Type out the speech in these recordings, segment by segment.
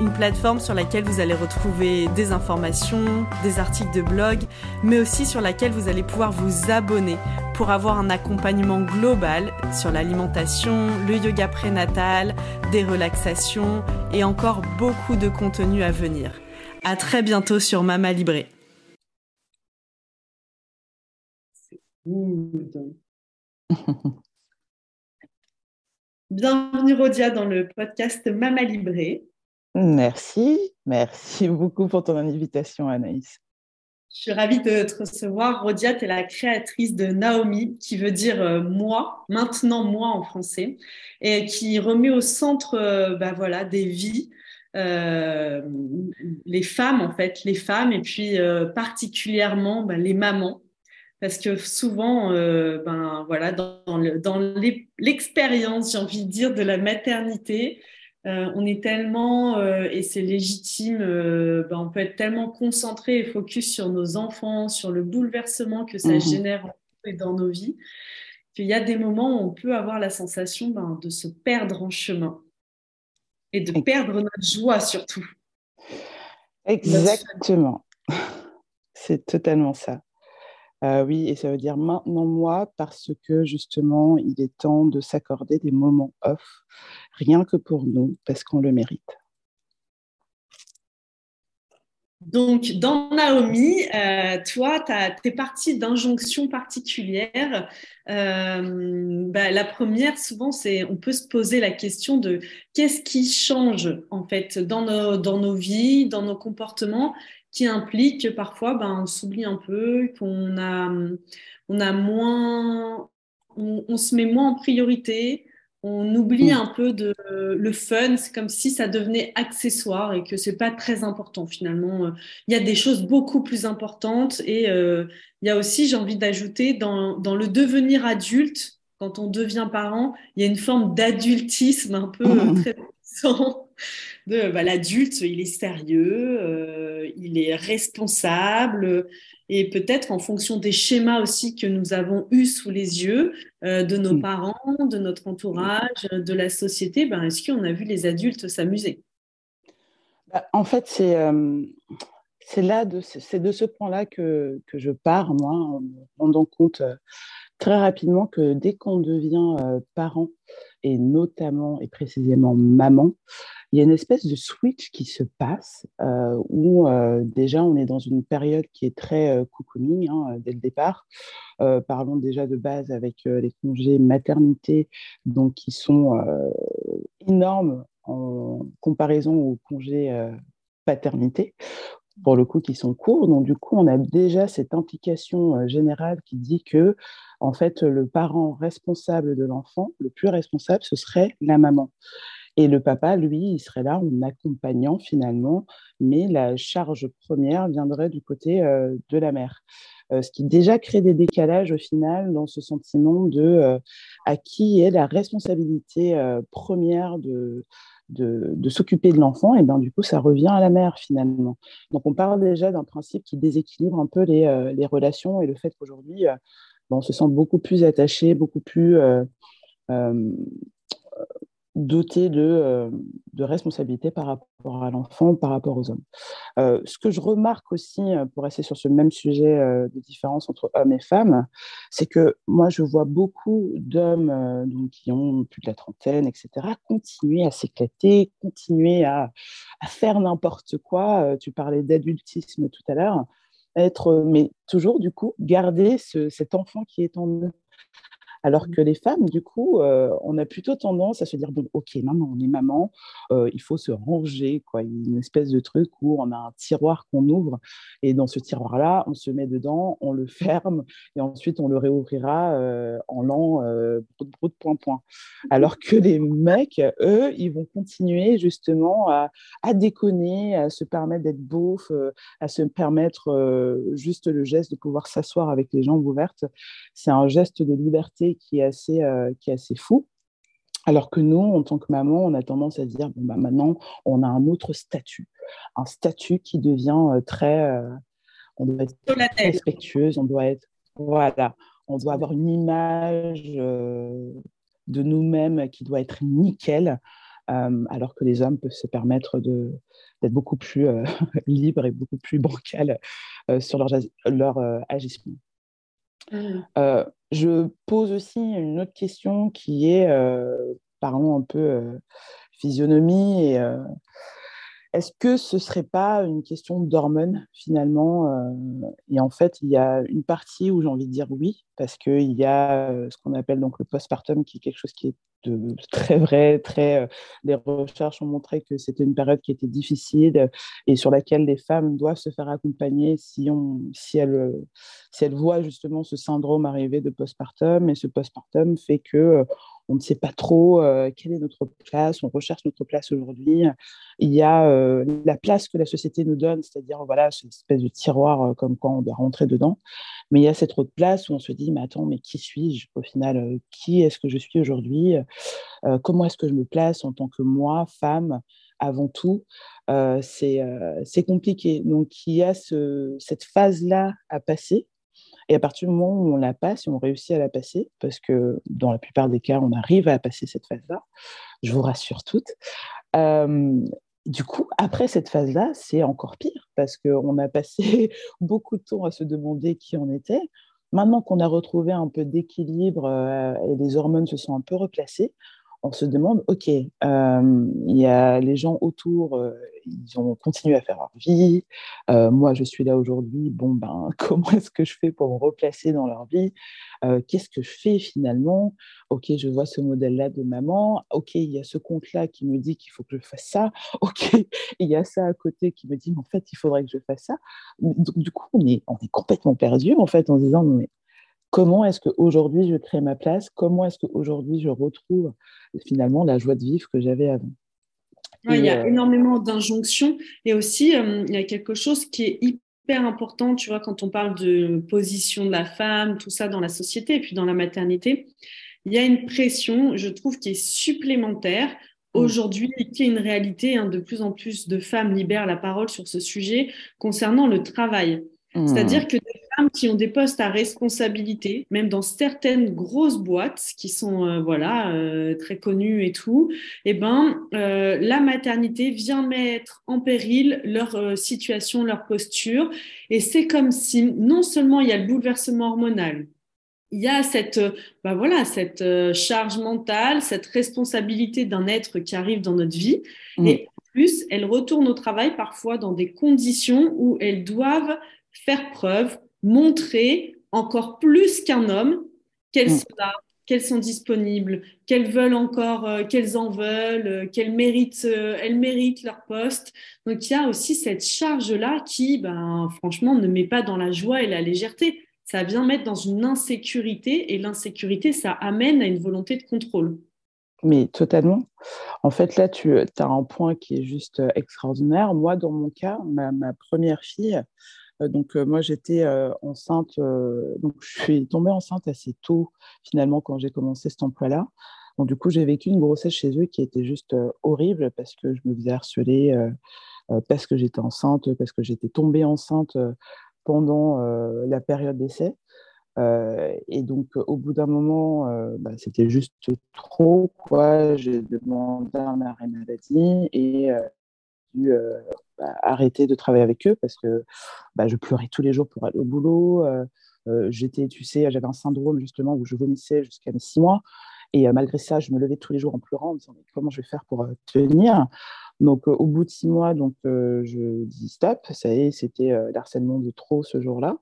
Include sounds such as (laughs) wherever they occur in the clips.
une plateforme sur laquelle vous allez retrouver des informations, des articles de blog, mais aussi sur laquelle vous allez pouvoir vous abonner pour avoir un accompagnement global sur l'alimentation, le yoga prénatal, des relaxations et encore beaucoup de contenu à venir. À très bientôt sur Mama Libré. Bienvenue Rodia dans le podcast Mama Libré. Merci, merci beaucoup pour ton invitation Anaïs. Je suis ravie de te recevoir. Rodia, tu es la créatrice de Naomi, qui veut dire euh, moi, maintenant moi en français, et qui remet au centre euh, bah, voilà, des vies, euh, les femmes en fait, les femmes, et puis particulièrement bah, les mamans. Parce que souvent, ben, voilà, dans, dans l'expérience, j'ai envie de dire, de la maternité, euh, on est tellement, euh, et c'est légitime, euh, ben, on peut être tellement concentré et focus sur nos enfants, sur le bouleversement que ça mhm. génère dans nos vies, qu'il y a des moments où on peut avoir la sensation ben, de se perdre en chemin et de perdre notre joie surtout. Exactement. C'est totalement ça. Oui, et ça veut dire maintenant moi parce que justement, il est temps de s'accorder des moments off rien que pour nous, parce qu'on le mérite. Donc, dans Naomi, euh, toi, tu es partie d'injonctions particulières. Euh, bah, la première, souvent, c'est on peut se poser la question de qu'est-ce qui change en fait dans nos vies, dans nos comportements, qui implique que parfois, ben, on s'oublie un peu, qu'on a, on a moins, on, se met moins en priorité, on oublie mm. un peu de le fun, c'est comme si ça devenait accessoire et que c'est pas très important finalement. Il y a des choses beaucoup plus importantes et euh, il y a aussi, j'ai envie d'ajouter, dans, dans, le devenir adulte, quand on devient parent, il y a une forme d'adultisme un peu euh, très puissant. De bah, l'adulte, il est sérieux, euh, il est responsable, et peut-être en fonction des schémas aussi que nous avons eus sous les yeux euh, de nos parents, de notre entourage, de la société, ben, est-ce qu'on a vu les adultes s'amuser? Bah, En fait, c'est euh, là, de, c'est de ce point-là que, que, je pars, moi, en me rendant compte très rapidement que dès qu'on devient parent, et notamment et précisément maman, il y a une espèce de switch qui se passe euh, où euh, déjà on est dans une période qui est très euh, cocooning hein, dès le départ. parlons déjà de base avec les congés maternité, donc qui sont énormes en comparaison aux congés paternité, pour le coup, qui sont courts. Donc, du coup, on a déjà cette implication générale qui dit que, en fait, le parent responsable de l'enfant, le plus responsable, ce serait la maman. Et le papa, lui, il serait là en accompagnant finalement, mais la charge première viendrait du côté euh, de la mère. Euh, ce qui déjà crée des décalages au final dans ce sentiment de euh, à qui est la responsabilité première de, de, s'occuper de l'enfant, et bien du coup, ça revient à la mère finalement. Donc, on parle déjà d'un principe qui déséquilibre un peu les, les relations et le fait qu'aujourd'hui, on se sent beaucoup plus attaché, beaucoup plus doté de, euh, responsabilités par rapport à l'enfant, par rapport aux hommes. Euh, ce que je remarque aussi, euh, pour rester sur ce même sujet de différence entre hommes et femmes, c'est que moi, je vois beaucoup d'hommes qui ont plus de la trentaine, etc., continuer à s'éclater, continuer à, faire n'importe quoi. tu parlais d'adultisme tout à l'heure. Être, mais toujours, du coup, garder ce, cet enfant qui est en eux Alors mmh. que les femmes, du coup, euh, on a plutôt tendance à se dire, bon, ok, maintenant on est maman, euh, il faut se ranger, quoi. Une espèce de truc où on a un tiroir qu'on ouvre, et dans ce tiroir-là, on se met dedans, on le (laughs) ferme, et ensuite on le réouvrira euh, en l'an brut, brut, point, point. Alors que les mecs, eux, ils vont continuer justement à, à déconner, à se permettre d'être beauf, à se permettre juste le geste de pouvoir s'asseoir avec les jambes ouvertes. C'est un geste de liberté qui est assez, euh, qui est assez fou. Alors que nous, en tant que maman, on a tendance à dire bon, bah, maintenant, on a un autre statut, un statut qui devient euh, très. Euh, on doit être respectueuse, on doit être. Voilà, on doit avoir une image de nous-mêmes qui doit être nickel, alors que les hommes peuvent se permettre d'être beaucoup plus (laughs) libres et beaucoup plus bancals sur leur, leur agissement. Mmh. Euh, je pose aussi une autre question qui est, euh, parlons un peu euh, physionomie et est-ce que ce ne serait pas une question d'hormones finalement Et en fait, il y a une partie où j'ai envie de dire oui, parce qu'il y a ce qu'on appelle donc le postpartum, qui est quelque chose qui est (laughs) très vrai, très. les recherches ont montré que c'était une période qui était difficile et sur laquelle les femmes doivent se faire accompagner si, on, si, elles, si elles voient justement ce syndrome arriver de postpartum. Et ce postpartum fait que on ne sait pas trop euh, quelle est notre place, on recherche notre place aujourd'hui. Il y a euh, la place que la société nous donne, c'est-à-dire voilà, cette espèce de tiroir euh, comme quand on doit rentrer dedans. Mais il y a cette autre place où on se dit, mais attends, mais qui suis-je au final Qui est-ce que je suis aujourd'hui Comment est-ce que je me place en tant que moi, femme avant tout, c'est compliqué. Donc, il y a cette phase-là à passer et à partir du moment où on la passe, on réussit à la passer, parce que dans la plupart des cas, on arrive à passer cette phase-là, je vous rassure toutes. Du coup, après cette phase-là, c'est encore pire, parce qu'on a passé (laughs) beaucoup de temps à se demander qui on était. Maintenant qu'on a retrouvé un peu d'équilibre euh, et les hormones se sont un peu replacées, on se demande, OK, euh, il y a les gens autour, euh, ils ont continué à faire leur vie. Euh, moi, je suis là aujourd'hui. Bon, ben, (laughs) comment est-ce que je fais pour me replacer dans leur vie? Qu'est-ce que je fais finalement? Ok, je vois ce modèle-là de maman. Ok, il y a ce compte-là qui me dit qu'il faut que je fasse ça. (laughs) Ok, il y a ça à côté qui me dit, mais en fait, il faudrait que je fasse ça. Donc, du coup, on est, complètement perdu en fait en disant, mais comment est-ce qu'aujourd'hui je crée ma place, comment est-ce qu'aujourd'hui je retrouve finalement la joie de vivre que j'avais avant? il y a euh, énormément d'injonctions et aussi euh, il y a quelque chose qui est hyper important, tu vois, quand on parle de position de la femme, tout ça dans la société et puis dans la maternité, il y a une pression, je trouve, qui est supplémentaire mm. aujourd'hui, qui est une réalité. Hein, de plus en plus de femmes libèrent la parole sur ce sujet concernant le travail. C'est-à-dire mmh. que des femmes qui ont des postes à responsabilité, même dans certaines grosses boîtes qui sont euh, voilà euh, très connues et tout, eh ben euh, la maternité vient mettre en péril leur situation, leur posture, et c'est comme si non seulement il y a le bouleversement hormonal, il y a cette, bah voilà, cette charge mentale, cette responsabilité d'un être qui arrive dans notre vie, mmh. et en plus elles retournent au travail parfois dans des conditions où elles doivent faire preuve, montrer encore plus qu'un homme qu'elles mm. sont là, qu'elles sont disponibles, qu'elles veulent encore, euh, qu'elles en veulent, euh, qu'elles méritent, euh, elles méritent leur poste. Donc il y a aussi cette charge-là qui, ben, franchement, ne met pas dans la joie et la légèreté. Ça vient mettre dans une insécurité et l'insécurité, ça amène à une volonté de contrôle. Mais totalement. En fait, là, tu as un point qui est juste extraordinaire. Moi, dans mon cas, ma première fille, donc euh, moi j'étais euh, enceinte, donc je suis tombée enceinte assez tôt finalement quand j'ai commencé cet emploi-là. Donc du coup j'ai vécu une grossesse chez eux qui était juste horrible parce que je me faisais harceler, parce que j'étais enceinte, parce que j'étais tombée enceinte pendant la période d'essai. et donc, au bout d'un moment, bah, c'était juste trop. Quoi. J'ai demandé un arrêt maladie et dû bah, arrêter de travailler avec eux parce que bah, je pleurais tous les jours pour aller au boulot. Euh, euh, j'étais, tu sais, j'avais un syndrome justement où je vomissais jusqu'à mes six mois. Et euh, malgré ça, je me levais tous les jours en pleurant, en me disant comment je vais faire pour tenir? Donc, au bout de six mois, donc, je dis stop. Ça y est, c'était l'harcèlement de trop ce jour-là.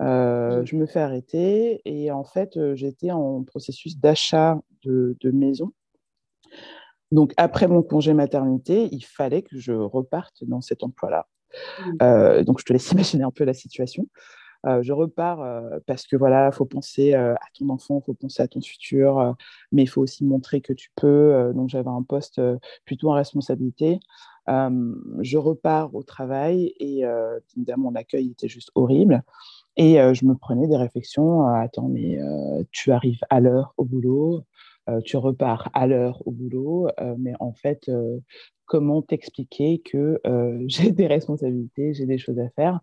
Je me fais arrêter et en fait, j'étais en processus d'achat de, de maison. Donc, après mon congé maternité, il fallait que je reparte dans cet emploi-là. Mmh. donc, je te laisse (laughs) imaginer un peu la situation. Euh, je repars euh, parce que voilà, faut penser euh, à ton enfant, faut penser à ton futur, mais il faut aussi montrer que tu peux. donc j'avais un poste plutôt en responsabilité. je repars au travail et évidemment mon accueil était juste horrible. Et je me prenais des réflexions. Attends, mais tu arrives à l'heure au boulot, tu repars à l'heure au boulot, mais en fait, comment t'expliquer que (laughs) j'ai des responsabilités, j'ai des choses à faire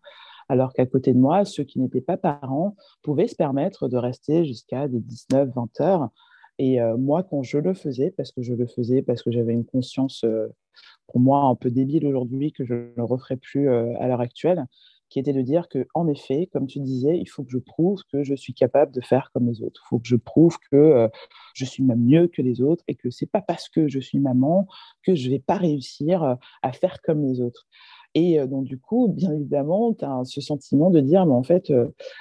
alors qu'à côté de moi, ceux qui n'étaient pas parents pouvaient se permettre de rester jusqu'à des 19-20 heures. Et euh, moi, quand je le faisais, parce que je le faisais, parce que j'avais une conscience, euh, pour moi, un peu débile aujourd'hui, que je ne referai plus euh, à l'heure actuelle, qui était de dire que, en effet, comme tu disais, il faut que je prouve que je suis capable de faire comme les autres. Il faut que je prouve que je suis même mieux que les autres et que c'est pas parce que je suis maman que je vais pas réussir à faire comme les autres. Et donc, du coup, bien évidemment, tu as ce sentiment de dire, mais en fait,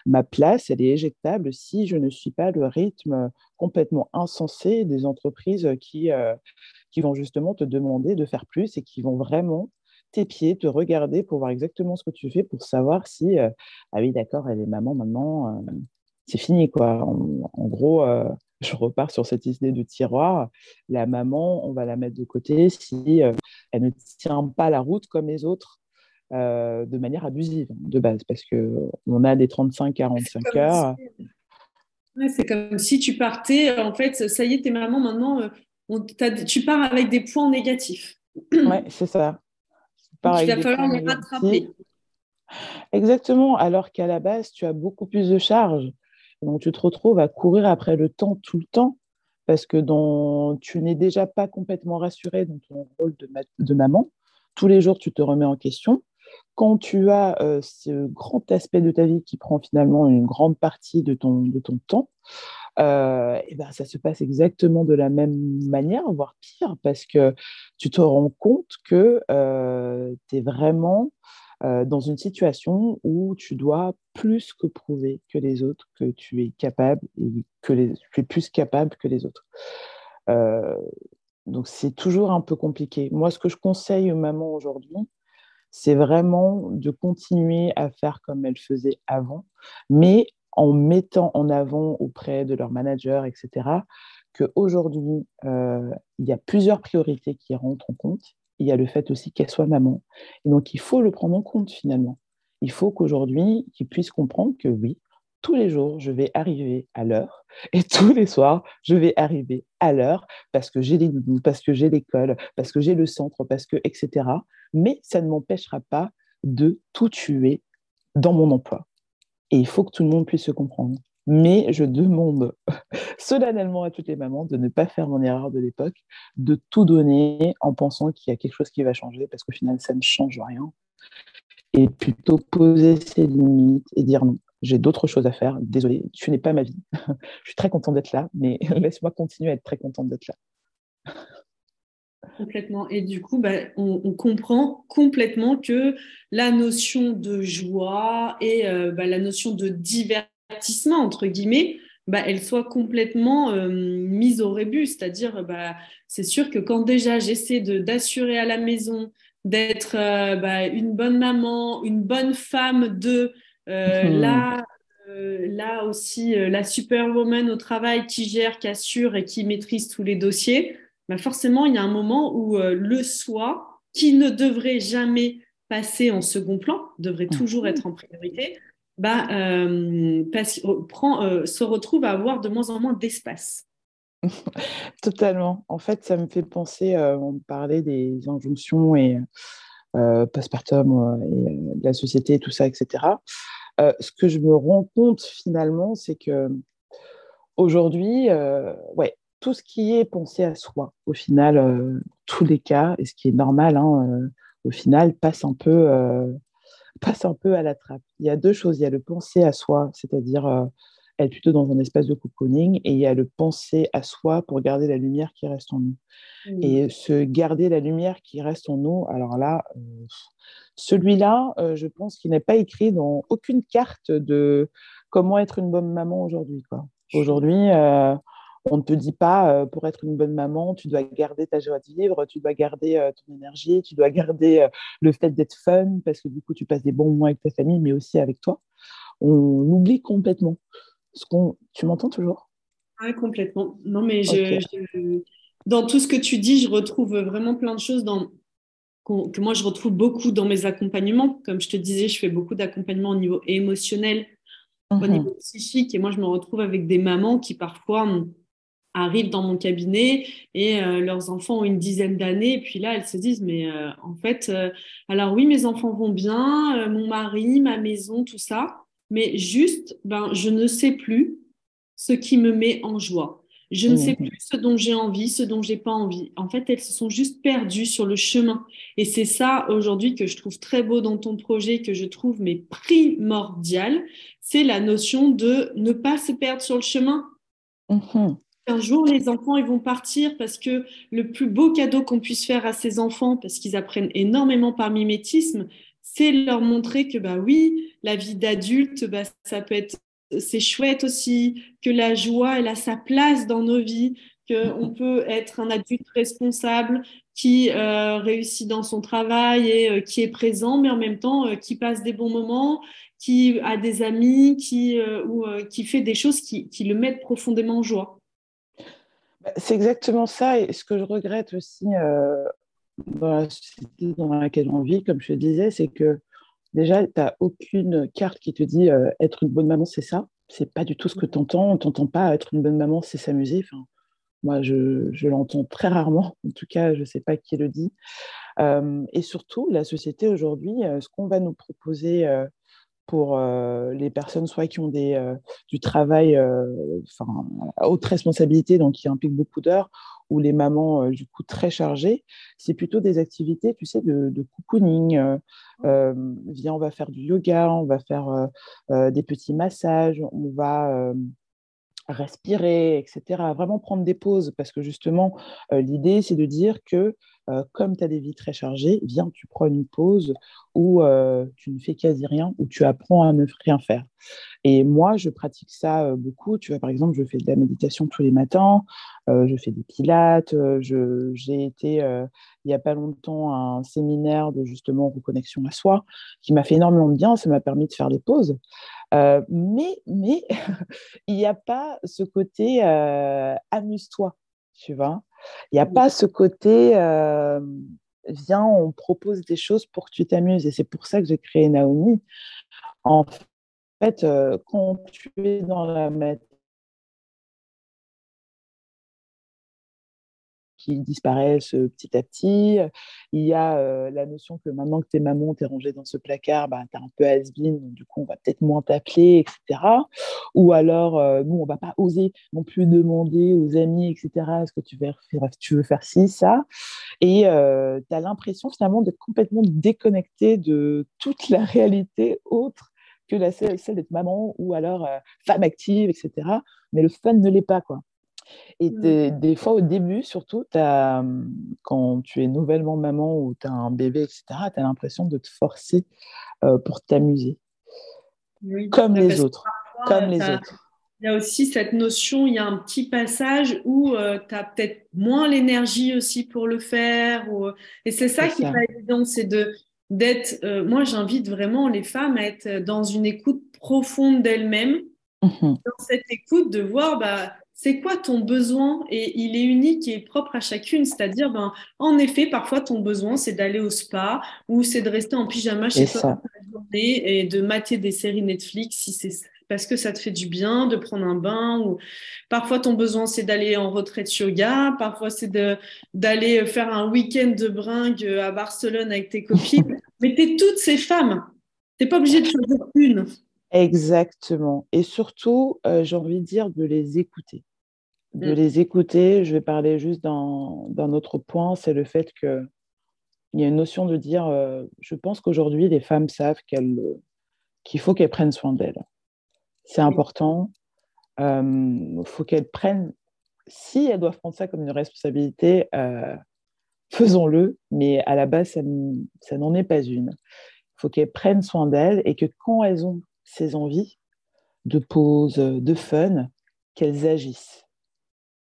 ma place, elle est éjectable si je ne suis pas le rythme complètement insensé des entreprises qui, qui vont justement te demander de faire plus et qui vont vraiment t'épier, te regarder pour voir exactement ce que tu fais, pour savoir si, ah oui, d'accord, elle est maman maintenant, c'est fini, quoi. En, gros, (laughs) je repars sur cette idée de tiroir. La maman, on va la mettre de côté si elle ne tient pas la route comme les autres euh, de manière abusive de base, parce qu'on a des 35-45 heures. c'est comme si tu partais, en fait, ça y est, t'es maman, maintenant, euh, tu pars avec des points négatifs. Oui, c'est ça. Il va falloir les rattraper. Exactement, alors qu'à la base, tu as beaucoup plus de charges. Donc, tu te retrouves à courir après le temps tout le temps parce que tu n'es déjà pas complètement rassuré dans ton rôle de, de, maman. Tous les jours, tu te remets en question quand tu as euh, ce grand aspect de ta vie qui prend finalement une grande partie de ton, de ton temps, euh, et ben, ça se passe exactement de la même manière, voire pire, parce que tu te rends compte que euh, tu es vraiment dans une situation où tu dois plus que prouver que les autres que tu es capable et que tu es plus capable que les autres. donc c'est toujours un peu compliqué. Moi, ce que je conseille aux mamans aujourd'hui, c'est vraiment de continuer à faire comme elles faisaient avant, mais en mettant en avant auprès de leur manager, etc., qu'aujourd'hui, euh, il y a plusieurs priorités qui rentrent en compte. Il y a le fait aussi qu'elle soit maman. Et donc, il faut le prendre en compte finalement. Il faut qu'aujourd'hui, qu'ils puissent comprendre que oui, tous les jours, je vais arriver à l'heure et (laughs) tous les soirs, je vais arriver à l'heure parce que j'ai les noudous, parce que j'ai l'école, parce que j'ai le centre, parce que, etc. Mais ça ne m'empêchera pas de tout tuer dans mon emploi. Et il faut que tout le monde puisse se comprendre. Mais je demande (laughs) solennellement à toutes les mamans de ne pas faire mon erreur de l'époque, de tout donner en pensant qu'il y a quelque chose qui va changer, parce qu'au final, ça ne change rien. Et plutôt poser ses limites et dire non j'ai d'autres choses à faire. Désolée, tu n'es pas ma vie. (laughs) je suis très contente d'être là, mais (laughs) laisse-moi continuer à être très contente d'être là. Complètement. Et du coup, bah, on, comprend complètement que la notion de joie et euh, bah, la notion de divertissement, entre guillemets, bah, elle soit complètement euh, mise au rébus. C'est-à-dire, c'est sûr que quand déjà j'essaie d'assurer à la maison d'être euh, une bonne maman, une bonne femme de euh, hmm. Là, là aussi, la superwoman au travail qui gère, qui assure et qui maîtrise tous les dossiers, bah forcément, il y a un moment où le soi, qui ne devrait jamais passer en second plan, devrait hmm. toujours être en priorité, bah, prend, se retrouve à avoir de moins en moins d'espace. (laughs) Totalement. En fait, ça me fait penser, on parlait des injonctions et euh, postpartum et de la société, tout ça, etc. Euh, ce que je me rends compte finalement, c'est que aujourd'hui, euh, ouais, tout ce qui est pensé à soi, au final, euh, tous les cas, et ce qui est normal, hein, au final, passe un peu (laughs) passe un peu à la trappe. Il y a deux choses. Il y a le penser à soi, c'est-à-dire être plutôt dans un espace de cocooning et il y a le penser à soi pour garder la lumière qui reste en nous. Mmh. Et se garder la lumière qui reste en nous, alors là, euh, celui-là, euh, je pense qu'il n'est pas écrit dans aucune carte de comment être une bonne maman aujourd'hui. Aujourd'hui, euh, on ne te dit pas, pour être une bonne maman, tu dois garder ta joie de vivre, tu dois garder ton énergie, tu dois garder le fait d'être fun, parce que du coup, tu passes des bons moments avec ta famille, mais aussi avec toi. On oublie complètement. Ce qu'on... Tu m'entends toujours? Oui, complètement. Non, mais dans tout ce que tu dis, je retrouve vraiment plein de choses dans... que moi, je retrouve beaucoup dans mes accompagnements. Comme je te disais, je fais beaucoup d'accompagnement au niveau émotionnel, au mhm. niveau psychique. Et moi, je me retrouve avec des mamans qui parfois arrivent dans mon cabinet et euh, leurs enfants ont une dizaine d'années et puis là elles se disent mais euh, en fait euh, alors oui mes enfants vont bien mon mari ma maison tout ça mais juste, ben, je ne sais plus ce qui me met en joie. Je ne sais mmh. plus ce dont j'ai envie, ce dont j'ai pas envie. En fait, elles se sont juste perdues sur le chemin. Et c'est ça aujourd'hui que je trouve très beau dans ton projet, que je trouve mais primordial, c'est la notion de ne pas se perdre sur le chemin. Mmh. Un jour, les enfants, ils vont partir parce que le plus beau cadeau qu'on puisse faire à ces enfants, parce qu'ils apprennent énormément par mimétisme, c'est leur montrer que bah oui, la vie d'adulte, bah, ça peut être c'est chouette aussi, que la joie, elle a sa place dans nos vies, qu'on (laughs) peut être un adulte responsable qui euh, réussit dans son travail et euh, qui est présent, mais en même temps euh, qui passe des bons moments, qui a des amis, qui, ou, qui fait des choses qui, qui, le mettent profondément en joie. Bah, c'est exactement ça. Et ce que je regrette aussi dans la société dans laquelle on vit, comme je te disais, c'est que déjà, tu n'as aucune carte qui te dit euh, être une bonne maman, c'est ça. C'est pas du tout ce que tu entends. On t'entend pas être une bonne maman, c'est s'amuser. Moi, je, l'entends très rarement. En tout cas, je ne sais pas qui le dit. Euh, et surtout, la société aujourd'hui, euh, ce qu'on va nous proposer pour les personnes soit qui ont des, du travail enfin, à haute responsabilité, donc qui implique beaucoup d'heures, ou les mamans du coup très chargées, c'est plutôt des activités, tu sais, de, de cocooning. viens, on va faire du yoga, on va faire des petits massages, on va respirer, etc. Vraiment prendre des pauses parce que justement, l'idée, c'est de dire que euh, comme tu as des vies très chargées, viens, tu prends une pause où euh, tu ne fais quasi rien, où tu apprends à ne rien faire. Et moi, je pratique ça euh, beaucoup. Tu vois, par exemple, je fais de la méditation tous les matins, je fais des pilates, j'ai été il n'y a pas longtemps à un séminaire de justement reconnexion à soi qui m'a fait énormément de bien, ça m'a permis de faire des pauses. mais mais (laughs) il n'y a pas ce côté amuse-toi, tu vois. Il n'y a pas ce côté, euh, viens, on propose des choses pour que tu t'amuses. Et c'est pour ça que j'ai créé Naomi. En fait, euh, quand tu es dans la matière, qui disparaissent euh, petit à petit. Il y a euh, la notion que maintenant que tu es maman, tu es rangée dans ce placard, bah, tu es un peu has-been, du coup, on va peut-être moins t'appeler, etc. Ou alors, euh, nous, on va pas oser non plus demander aux amis, etc., est-ce que tu veux faire, ci, ça Et tu as l'impression finalement d'être complètement déconnecté de toute la réalité autre que la celle, d'être maman ou alors femme active, etc. Mais le fun ne l'est pas, quoi. Et mmh. des, fois, au début, surtout, as, quand tu es nouvellement maman ou tu as un bébé, etc., tu as l'impression de te forcer euh, pour t'amuser. comme les autres. Comme les autres. Il y a aussi cette notion, il y a un petit passage où euh, tu as peut-être moins l'énergie aussi pour le faire. Ou... Et c'est ça qui est pas évident, c'est de d'être. Euh, moi, j'invite vraiment les femmes à être dans une écoute profonde d'elles-mêmes, mmh dans cette écoute de voir. Bah, c'est quoi ton besoin? Et il est unique et propre à chacune. C'est-à-dire, ben, en effet, parfois ton besoin, c'est d'aller au spa ou c'est de rester en pyjama chez toi toute la journée et de mater des séries Netflix si c'est parce que ça te fait du bien de prendre un bain ou parfois ton besoin c'est d'aller en retraite yoga, parfois c'est d'aller faire un week-end de bringue à Barcelone avec tes copines. (laughs) Mais tu es toutes ces femmes. Tu n'es pas obligé de choisir une. Exactement. Et surtout, euh, j'ai envie de dire de les écouter de mm. les écouter. Je vais parler juste d'un autre point, c'est le fait qu'il y a une notion de dire, euh, je pense qu'aujourd'hui, les femmes savent qu'il faut qu'elles prennent soin d'elles. C'est important. Il faut qu'elles prennent, si elles doivent prendre ça comme une responsabilité, faisons-le, mais à la base, ça, ça n'en est pas une. Il faut qu'elles prennent soin d'elles et que quand elles ont ces envies de pause, de fun, qu'elles agissent.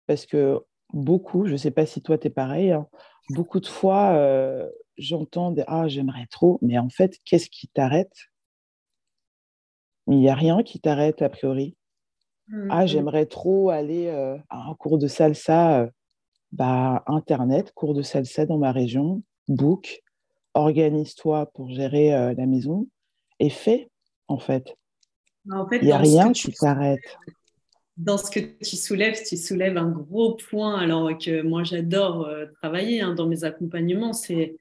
Parce que beaucoup, je ne sais pas si toi tu es pareil, hein, beaucoup de fois, euh, j'entends des Ah, j'aimerais trop, mais en fait, qu'est-ce qui t'arrête? Il n'y a rien qui t'arrête a priori. Mmh, ah, mmh. j'aimerais trop aller euh, à un cours de salsa. Euh, bah, Internet, cours de salsa dans ma région, book, organise-toi pour gérer la maison et fais, en fait. Bah, Il n'y a rien qui t'arrête dans ce que tu soulèves, tu soulèves un gros point, alors que moi j'adore euh, travailler hein, dans mes accompagnements, c'est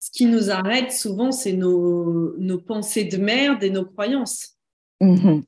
ce qui nous arrête souvent, c'est nos, nos, pensées de merde et nos croyances. Mhm.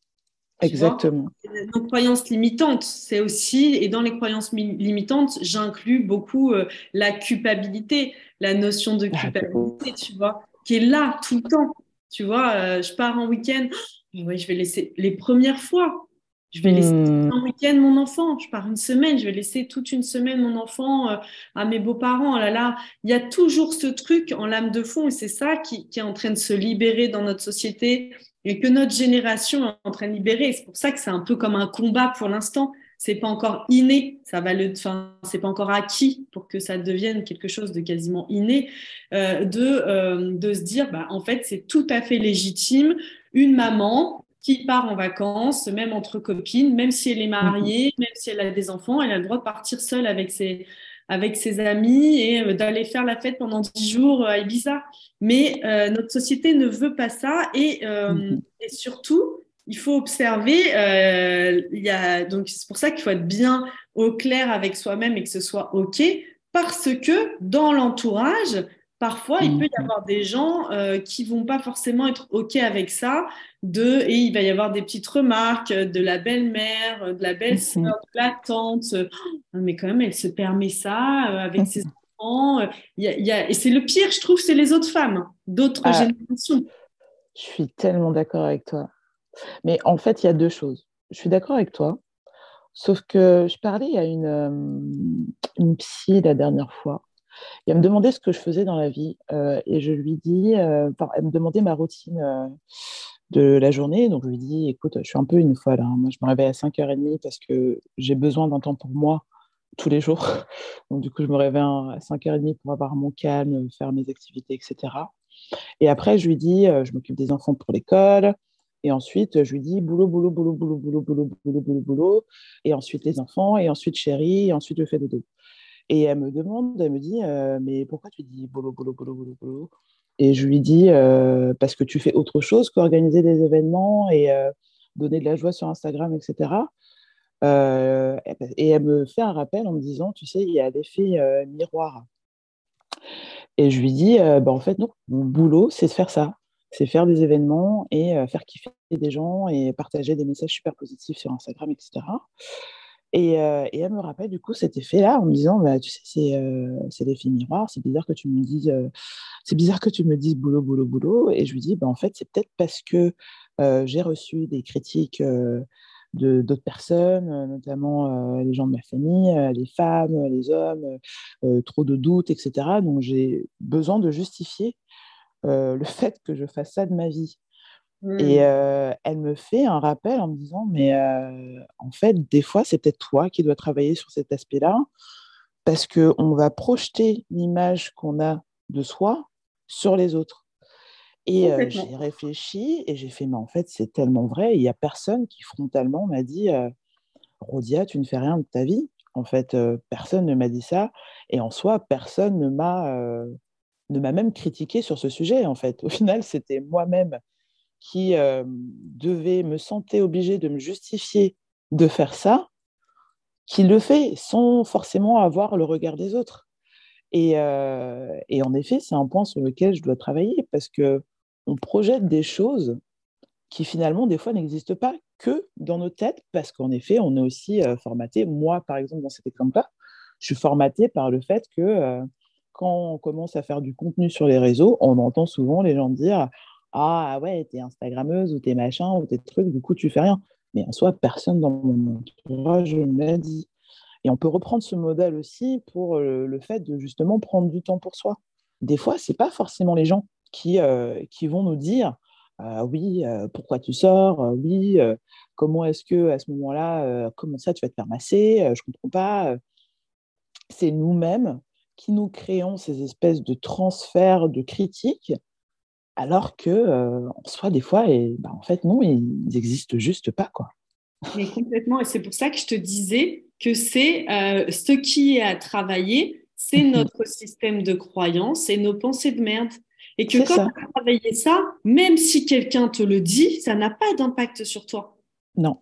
Exactement. nos croyances limitantes, c'est aussi, et dans les croyances limitantes, j'inclus beaucoup euh, la culpabilité, la notion de ah, culpabilité, tu vois, qui est là tout le temps. Tu vois, euh, je pars en week-end, je vais laisser les premières fois, je vais laisser hmm. un week-end mon enfant. Je pars une semaine. Je vais laisser toute une semaine mon enfant euh, à mes beaux-parents. Oh là là, il y a toujours ce truc en lame de fond et c'est ça qui, est en train de se libérer dans notre société et que notre génération est en train de libérer. C'est pour ça que c'est un peu comme un combat pour l'instant. C'est pas encore inné, ça va le, enfin, c'est pas encore acquis pour que ça devienne quelque chose de quasiment inné, euh, de, euh, de se dire, bah, en fait, c'est tout à fait légitime. Une maman, qui part en vacances, même entre copines, même si elle est mariée, mhm. même si elle a des enfants, elle a le droit de partir seule avec ses, avec ses amis et euh, d'aller faire la fête pendant dix jours à Ibiza. Mais euh, notre société ne veut pas ça et, euh, mhm. et surtout, il faut observer, il y a, donc c'est pour ça qu'il faut être bien au clair avec soi-même et que ce soit OK, parce que dans l'entourage, Parfois, il peut y mhm. avoir des gens euh, qui vont pas forcément être OK avec ça, de, et il va y avoir des petites remarques de la belle-mère, de la belle-sœur, mhm. de la tante. Oh, mais quand même, elle se permet ça euh, avec ses enfants. Il y a, et c'est le pire, je trouve, c'est les autres femmes, d'autres ah. générations. Je suis tellement d'accord avec toi. Mais en fait, il y a deux choses. Je suis d'accord avec toi, sauf que je parlais à une, euh, une psy la dernière fois et elle me demandait ce que je faisais dans la vie. Euh, et je lui dis, euh, elle me demandait ma routine euh, de la journée. Donc je lui dis, écoute, je suis un peu une folle. Hein. Moi, je me réveille à 5h30 parce que j'ai besoin d'un temps pour moi tous les jours. (laughs) Donc du coup, je me réveille à 5h30 pour avoir mon calme, faire mes activités, etc. Et après, je lui dis, je m'occupe des enfants pour l'école. Et ensuite, je lui dis boulot, boulot, boulot, boulot, boulot, boulot, boulot, boulot, boulot. Et ensuite, les enfants. Et ensuite, chérie. Et ensuite, je fais dodo. Et elle me demande, elle me dit, euh, mais pourquoi tu dis boulot, boulot, boulot, boulot, boulot Et je lui dis, euh, parce que tu fais autre chose qu'organiser des événements et euh, donner de la joie sur Instagram, etc. et elle me fait un rappel en me disant, tu sais, il y a l'effet miroir. Et je lui dis, bah, en fait, non, mon boulot, c'est de faire ça. C'est faire des événements et faire kiffer des gens et partager des messages super positifs sur Instagram, etc. Euh, et, elle me rappelle du coup cet effet-là en me disant, bah, tu sais, c'est euh, l'effet miroir, c'est bizarre que tu me dises, euh, c'est bizarre que tu me dises boulot, boulot, boulot. Et je lui dis, bah, en fait, c'est peut-être parce que j'ai reçu des critiques de d'autres personnes, notamment les gens de ma famille, les femmes, les hommes, trop de doutes, etc. Donc j'ai besoin de justifier le (laughs) fait que je fasse ça de ma vie. Et mmh. elle me fait un rappel en me disant, mais en fait, des fois, c'est peut-être toi qui dois travailler sur cet aspect-là, parce qu'on va projeter l'image qu'on a de soi sur les autres. Et j'ai réfléchi et j'ai fait, mais en fait, c'est tellement vrai. Il n'y a personne qui frontalement m'a dit, Rodia, tu ne fais rien de ta vie. En fait, personne ne m'a dit ça. Et en soi, personne ne m'a ne m'a même critiqué sur ce sujet. En fait, au final, c'était moi-même qui euh, devait me sentir obligée de me justifier de faire ça, qui le fait sans forcément avoir le regard des autres. Et, euh, et en effet, c'est un point sur lequel je dois travailler parce que on projette des choses qui finalement des fois n'existent pas que dans nos têtes parce qu'en effet, on est aussi euh, formaté. Moi, par exemple, dans cet exemple-là, je suis formaté par le fait que quand on commence à faire du contenu sur les réseaux, on entend souvent les gens dire ah ouais, t'es Instagrammeuse ou t'es machin ou t'es truc, du coup tu fais rien. Mais en soi, personne dans mon entourage me l'a dit. Et on peut reprendre ce modèle aussi pour euh, le fait de justement prendre du temps pour soi. Des fois, ce n'est pas forcément les gens qui, euh, qui vont nous dire euh, oui, pourquoi tu sors? Oui, comment est-ce que à ce moment-là, comment ça tu vas te faire masser? Je ne comprends pas. C'est nous-mêmes qui nous créons ces espèces de transferts de critiques, alors que en soi, des fois, et, bah, en fait, non, ils n'existent juste pas. quoi. Mais complètement, et c'est pour ça que je te disais que c'est euh, ce qui est à travailler, c'est mhm. notre système de croyance et nos pensées de merde. Et que quand tu as travaillé ça, même si quelqu'un te le dit, ça n'a pas d'impact sur toi. Non.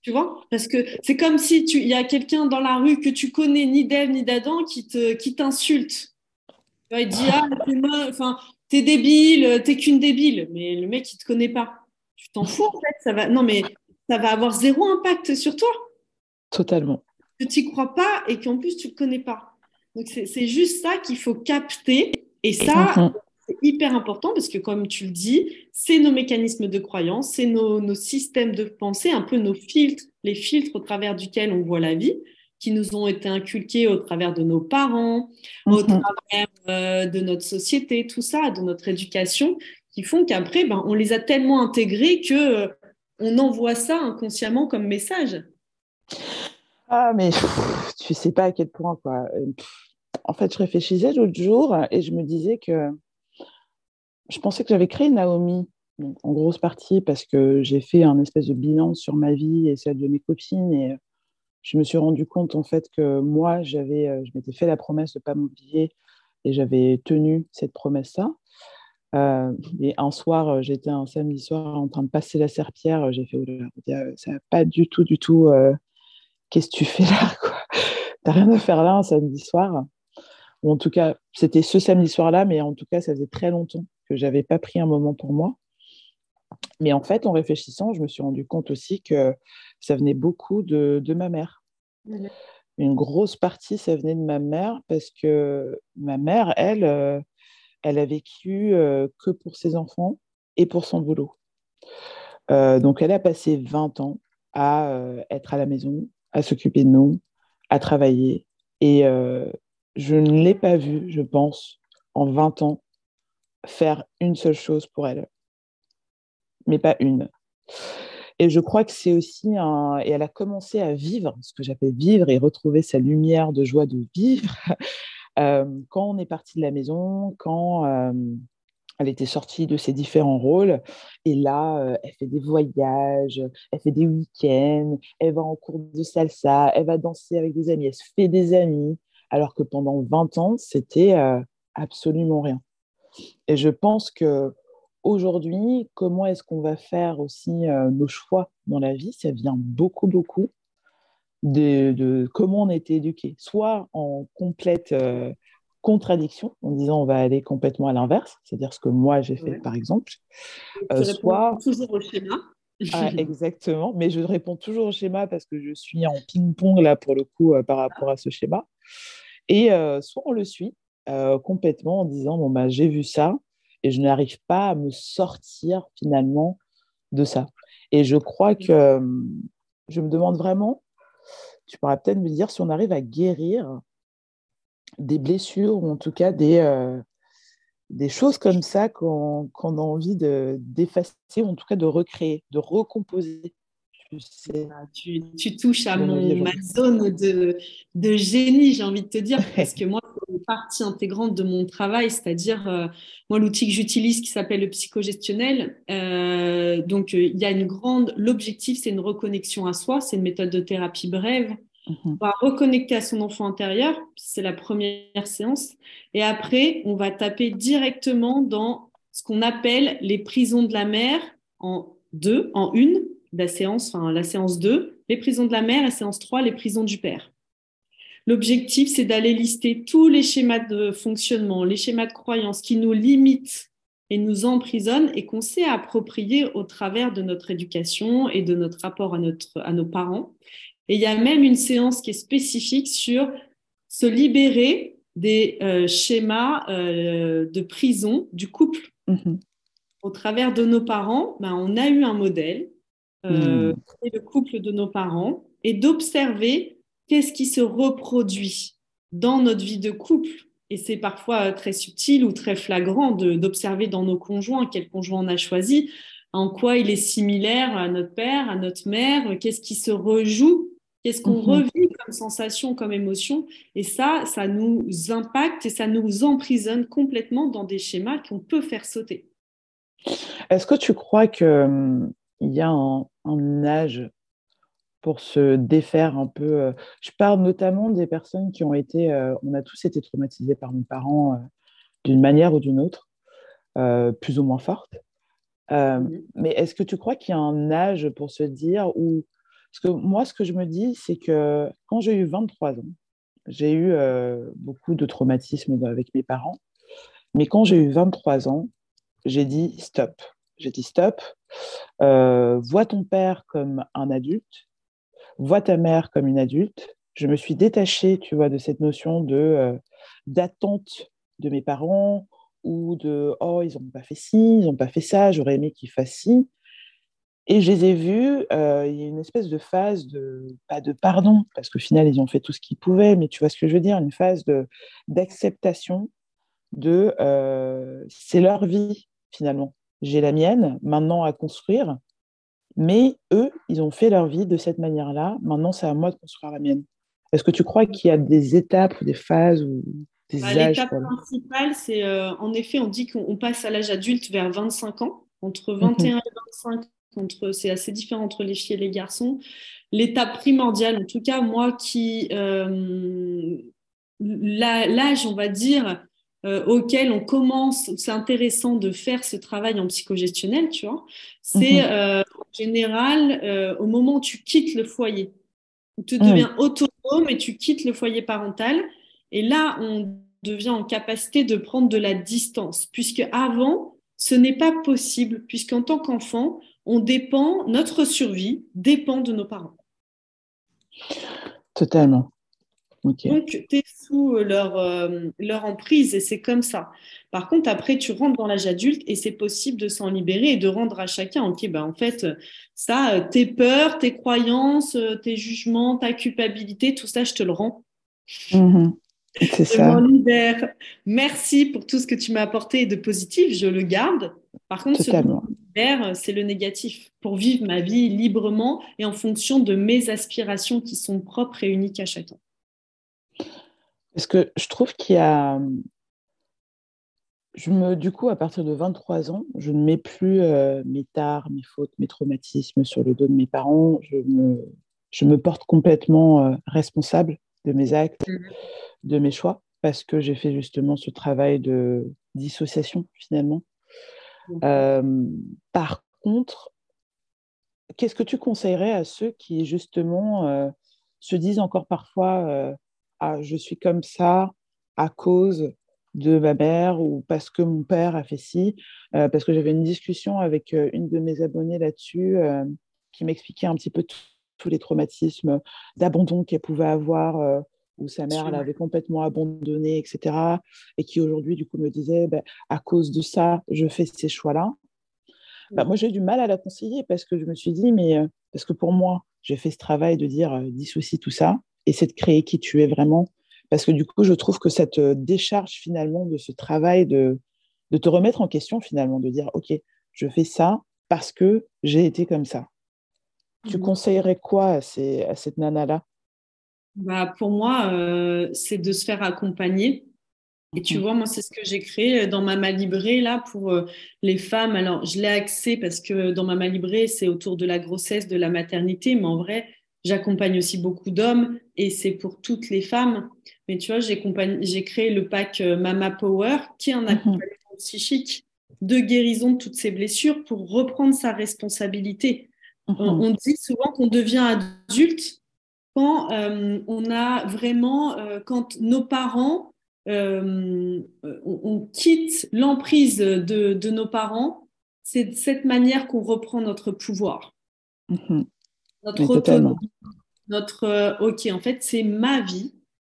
Tu vois? Parce que c'est comme si il y a quelqu'un dans la rue que tu connais ni d'Ève ni d'Adam qui te qui t'insulte. Il dit (laughs) ah t'es enfin t'es débile, t'es qu'une débile, mais le mec il te connaît pas. Tu t'en fous en fait, ça va. Non mais ça va avoir zéro impact sur toi. Totalement. Que tu n'y crois pas et qu'en plus tu ne connais pas. Donc c'est juste ça qu'il faut capter. Et ça, mhm. c'est hyper important parce que comme tu le dis, c'est nos mécanismes de croyance, c'est nos, systèmes de pensée, un peu nos filtres, les filtres au travers duquel on voit la vie qui nous ont été inculqués au travers de nos parents, au mhm. travers euh, de notre société, tout ça, de notre éducation, qui font qu'après, ben, on les a tellement intégrés que euh, on envoie ça inconsciemment comme message. Ah, mais tu sais pas à quel point, quoi. En fait, je réfléchissais l'autre jour et je me disais que je pensais que j'avais créé Naomi, en grosse partie parce que j'ai fait un espèce de bilan sur ma vie et celle de mes copines et je me suis rendu compte en fait que moi, j'avais, euh, je m'étais fait la promesse de ne pas m'oublier et j'avais tenu cette promesse-là. Euh, et un soir, euh, j'étais un samedi soir en train de passer la serpillère. Euh, j'ai fait, ça va pas du tout, du tout. Qu'est-ce que tu fais là (laughs) T'as rien à faire là un samedi soir Ou en tout cas, c'était ce samedi soir-là, mais en tout cas, ça faisait très longtemps que j'avais pas pris un moment pour moi. Mais en fait, en réfléchissant, je me suis rendu compte aussi que ça venait beaucoup de, de ma mère. Mmh Une grosse partie, ça venait de ma mère parce que ma mère, elle, elle a vécu euh, que pour ses enfants et pour son boulot. Euh, donc, elle a passé 20 ans à euh, être à la maison, à s'occuper de nous, à travailler. Et je ne l'ai pas vue, je pense, en 20 ans, faire une seule chose pour elle. Mais pas une. Et je crois que c'est aussi un... Et elle a commencé à vivre, ce que j'appelle vivre, et retrouver sa lumière de joie de vivre (laughs) euh, quand on est parti de la maison, quand euh, elle était sortie de ses différents rôles, et là, euh, elle fait des voyages, elle fait des week-ends, elle va en cours de salsa, elle va danser avec des amis, elle se fait des amis, alors que pendant 20 ans, c'était absolument rien. Et je pense que aujourd'hui, comment est-ce qu'on va faire aussi nos choix dans la vie? Ça vient beaucoup, beaucoup de, comment on a été éduqué, soit en complète euh, contradiction, en disant on va aller complètement à l'inverse, c'est-à-dire ce que moi j'ai fait par exemple, euh, soit toujours au schéma. Ah, exactement, mais je réponds toujours au schéma parce que je suis en ping-pong là pour le coup euh, par rapport à ce schéma. Et soit on le suit complètement en disant bon bah j'ai vu ça et je n'arrive pas à me sortir finalement de ça. Et je crois que je me demande vraiment tu pourras peut-être me dire si on arrive à guérir des blessures ou en tout cas des, euh, des choses comme ça qu'on a envie d'effacer ou en tout cas de recréer, de recomposer. Ah, tu, tu, touches à mon, ma zone de, de génie, j'ai envie de te dire, (laughs) parce que moi, partie intégrante de mon travail, c'est-à-dire, euh, moi, l'outil que j'utilise qui s'appelle le psychogestionnel, euh, donc il y a une grande, l'objectif, c'est une reconnexion à soi, c'est une méthode de thérapie brève Mhm. On va reconnecter à son enfant intérieur, c'est la première séance. Et après, on va taper directement dans ce qu'on appelle les prisons de la mère en deux, en une, la séance, enfin la séance 2, les prisons de la mère, la séance 3, les prisons du père. L'objectif, c'est d'aller lister tous les schémas de fonctionnement, les schémas de croyance qui nous limitent et nous emprisonnent et qu'on sait approprier au travers de notre éducation et de notre rapport à, notre, à nos parents. Et il y a même une séance qui est spécifique sur se libérer des euh, schémas euh, de prison du couple. Mm-hmm. Au travers de nos parents, ben, on a eu un modèle euh, mm. le couple de nos parents et d'observer qu'est-ce qui se reproduit dans notre vie de couple? Et c'est parfois très subtil ou très flagrant d'observer dans nos conjoints quel conjoint on a choisi, en quoi il est similaire à notre père, à notre mère, qu'est-ce qui se rejoue, qu'est-ce qu'on mm-hmm. revit comme sensation, comme émotion. Et ça, ça nous impacte et ça nous emprisonne complètement dans des schémas qu'on peut faire sauter. Est-ce que tu crois qu'il hum, y a un, âge pour se défaire un peu euh, Je parle notamment des personnes qui ont été, euh, on a tous été traumatisés par nos parents euh, d'une manière ou d'une autre, plus ou moins forte. Mais est-ce que tu crois qu'il y a un âge pour se dire ou parce que moi, ce que je me dis, c'est que quand j'ai eu 23 ans, j'ai eu beaucoup de traumatismes avec mes parents. Mais quand j'ai eu 23 ans, j'ai dit stop. J'ai dit stop. Vois ton père comme un adulte. Vois ta mère comme une adulte. Je me suis détachée, tu vois, de cette notion de euh, d'attente de mes parents ou de oh ils n'ont pas fait ci, ils n'ont pas fait ça. J'aurais aimé qu'ils fassent ci. Et je les ai vus, euh, il y a une espèce de phase de, pas de pardon, parce qu'au final, ils ont fait tout ce qu'ils pouvaient, mais tu vois ce que je veux dire, une phase d'acceptation de, de c'est leur vie, finalement. J'ai la mienne maintenant à construire, mais eux, ils ont fait leur vie de cette manière-là. Maintenant, c'est à moi de construire la mienne. Est-ce que tu crois qu'il y a des étapes ou des phases ou des bah, âges L'étape principale, c'est euh, en effet, on dit qu'on passe à l'âge adulte vers 25 ans, entre 21 mhm. et 25 entre, c'est assez différent entre les filles et les garçons. L'étape primordiale, en tout cas, moi qui, euh, l'âge, on va dire, euh, auquel on commence, c'est intéressant de faire ce travail en psychogestionnel, tu vois, c'est mhm. euh, en général euh, au moment où tu quittes le foyer, tu deviens autonome et tu quittes le foyer parental. Et là, on devient en capacité de prendre de la distance, puisque avant, ce n'est pas possible, puisqu'en tant qu'enfant, on dépend, notre survie dépend de nos parents. Totalement. Donc, tu es sous euh, leur, euh, leur emprise et c'est comme ça. Par contre, après, tu rentres dans l'âge adulte et c'est possible de s'en libérer et de rendre à chacun, OK, ben, en fait, ça, tes peurs, tes croyances, tes jugements, ta culpabilité, tout ça, je te le rends. Mm-hmm. C'est ça. libère. Merci pour tout ce que tu m'as apporté de positif, je le garde. Par contre, ce que libère, c'est le négatif pour vivre ma vie librement et en fonction de mes aspirations qui sont propres et uniques à chacun. Parce que je trouve qu'il y a. Je me, du coup, à partir de 23 ans, je ne mets plus euh, mes tares, mes fautes, mes traumatismes sur le dos de mes parents. Je me, je me porte complètement euh, responsable de mes actes, mmh. de mes choix, parce que j'ai fait justement ce travail de dissociation finalement. Mmh. Euh, par contre, qu'est-ce que tu conseillerais à ceux qui justement se disent encore parfois je suis comme ça à cause de ma mère ou parce que mon père a fait ci, euh, parce que j'avais une discussion avec euh, une de mes abonnées là-dessus euh, qui m'expliquait un petit peu tous les traumatismes d'abandon qu'elle pouvait avoir, où sa mère l'avait complètement abandonnée, etc. Et qui aujourd'hui, du coup, me disait, bah, à cause de ça, je fais ces choix-là. Bah, moi, j'ai du mal à la conseiller parce que je me suis dit, mais parce que pour moi, j'ai fait ce travail de dire, dissocie tout ça et c'est de créer qui tu es vraiment. Parce que du coup, je trouve que ça te décharge finalement de ce travail de, de te remettre en question finalement, de dire, OK, je fais ça parce que j'ai été comme ça. Tu mmh. conseillerais quoi à, ces, à cette nana-là? Bah, Pour moi, euh, c'est de se faire accompagner. Et tu mmh. vois, moi, c'est ce que j'ai créé dans ma malibrée là pour euh, les femmes. Alors, je l'ai axé parce que dans ma malibrée, c'est autour de la grossesse, de la maternité, mais en vrai, J'accompagne aussi beaucoup d'hommes et c'est pour toutes les femmes. Mais tu vois, j'ai créé le pack euh, Mama Power qui est un mhm. accompagnement psychique de guérison de toutes ces blessures pour reprendre sa responsabilité. Mhm. On, dit souvent qu'on devient adulte quand euh, on a vraiment, euh, quand nos parents, on, quitte l'emprise de, de, nos parents, c'est de cette manière qu'on reprend notre pouvoir. Mhm notre autonomie, notre euh, OK, en fait, c'est ma vie.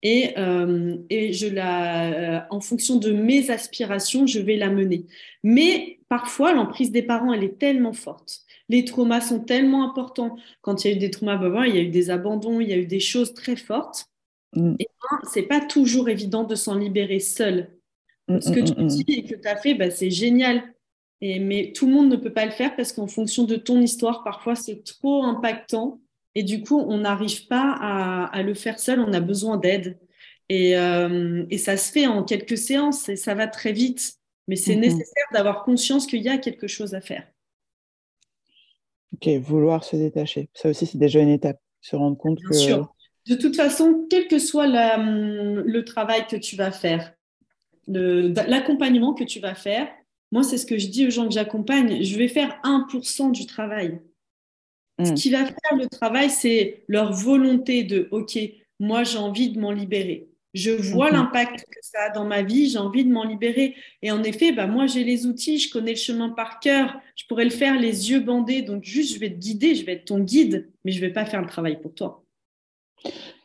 Et, euh, et je la, euh, en fonction de mes aspirations, je vais la mener. Mais parfois, l'emprise des parents, elle est tellement forte. Les traumas sont tellement importants. Quand il y a eu des traumas, bah, il y a eu des abandons, il y a eu des choses très fortes. Mm. Et ben, c'est pas toujours évident de s'en libérer seul. Mm, Ce que tu dis et que tu as fait, bah, c'est génial. Et, mais tout le monde ne peut pas le faire parce qu'en fonction de ton histoire, parfois c'est trop impactant et du coup, on n'arrive pas à, le faire seul, on a besoin d'aide. Et, euh, et, ça se fait en quelques séances et ça va très vite. Mais c'est mm-hmm. nécessaire d'avoir conscience qu'il y a quelque chose à faire. Ok, vouloir se détacher. Ça aussi, c'est déjà une étape. Se rendre compte Bien que. Sûr. De toute façon, quel que soit le travail que tu vas faire, l'accompagnement que tu vas faire, moi, c'est ce que je dis aux gens que j'accompagne, je vais faire 1% du travail. Ce mm. qui va faire le travail, c'est leur volonté de, OK, moi j'ai envie de m'en libérer. Je vois mm-hmm. l'impact que ça a dans ma vie, j'ai envie de m'en libérer. Et en effet, bah, moi j'ai les outils, je connais le chemin par cœur, je pourrais le faire les yeux bandés. Donc juste, je vais te guider, je vais être ton guide, mais je ne vais pas faire le travail pour toi.